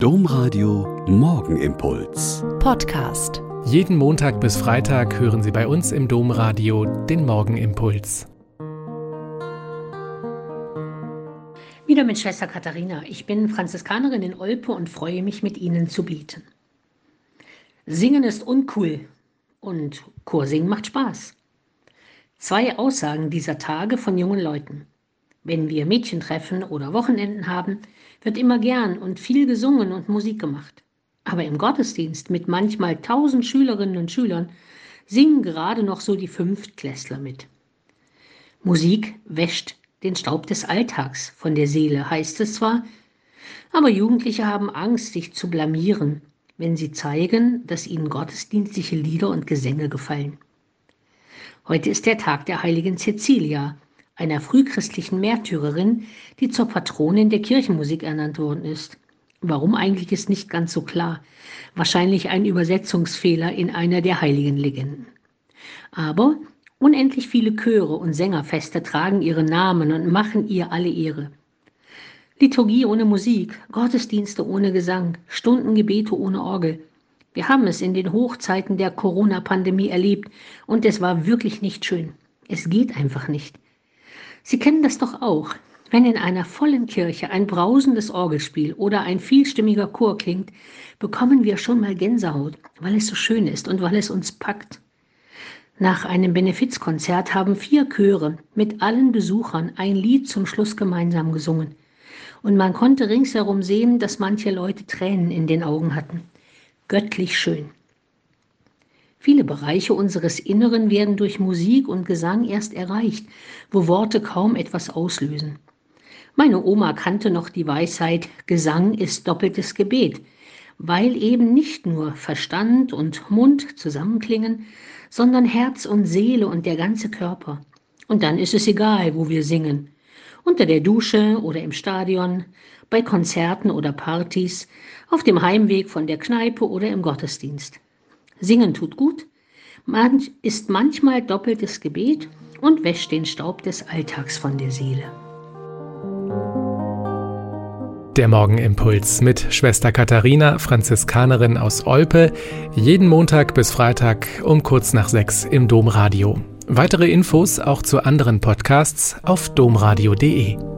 Domradio Morgenimpuls. Podcast. Jeden Montag bis Freitag hören Sie bei uns im Domradio den Morgenimpuls. Wieder mit Schwester Katharina. Ich bin Franziskanerin in Olpe und freue mich, mit Ihnen zu beten. Singen ist uncool und Chorsingen macht Spaß. Zwei Aussagen dieser Tage von jungen Leuten. Wenn wir Mädchentreffen oder Wochenenden haben, wird immer gern und viel gesungen und Musik gemacht. Aber im Gottesdienst mit manchmal tausend Schülerinnen und Schülern singen gerade noch so die Fünftklässler mit. Musik wäscht den Staub des Alltags von der Seele, heißt es zwar, aber Jugendliche haben Angst, sich zu blamieren, wenn sie zeigen, dass ihnen gottesdienstliche Lieder und Gesänge gefallen. Heute ist der Tag der heiligen Cecilia, einer frühchristlichen Märtyrerin, die zur Patronin der Kirchenmusik ernannt worden ist. Warum eigentlich ist nicht ganz so klar. Wahrscheinlich ein Übersetzungsfehler in einer der heiligen Legenden. Aber unendlich viele Chöre und Sängerfeste tragen ihren Namen und machen ihr alle Ehre. Liturgie ohne Musik, Gottesdienste ohne Gesang, Stundengebete ohne Orgel. Wir haben es in den Hochzeiten der Corona-Pandemie erlebt und es war wirklich nicht schön. Es geht einfach nicht. Sie kennen das doch auch. Wenn in einer vollen Kirche ein brausendes Orgelspiel oder ein vielstimmiger Chor klingt, bekommen wir schon mal Gänsehaut, weil es so schön ist und weil es uns packt. Nach einem Benefizkonzert haben vier Chöre mit allen Besuchern ein Lied zum Schluss gemeinsam gesungen. Und man konnte ringsherum sehen, dass manche Leute Tränen in den Augen hatten. Göttlich schön. Viele Bereiche unseres Inneren werden durch Musik und Gesang erst erreicht, wo Worte kaum etwas auslösen. Meine Oma kannte noch die Weisheit, Gesang ist doppeltes Gebet, weil eben nicht nur Verstand und Mund zusammenklingen, sondern Herz und Seele und der ganze Körper. Und dann ist es egal, wo wir singen. Unter der Dusche oder im Stadion, bei Konzerten oder Partys, auf dem Heimweg von der Kneipe oder im Gottesdienst. Singen tut gut, manch, ist manchmal doppeltes Gebet und wäscht den Staub des Alltags von der Seele. Der Morgenimpuls mit Schwester Katharina, Franziskanerin aus Olpe, jeden Montag bis Freitag um kurz nach sechs im Domradio. Weitere Infos auch zu anderen Podcasts auf domradio.de.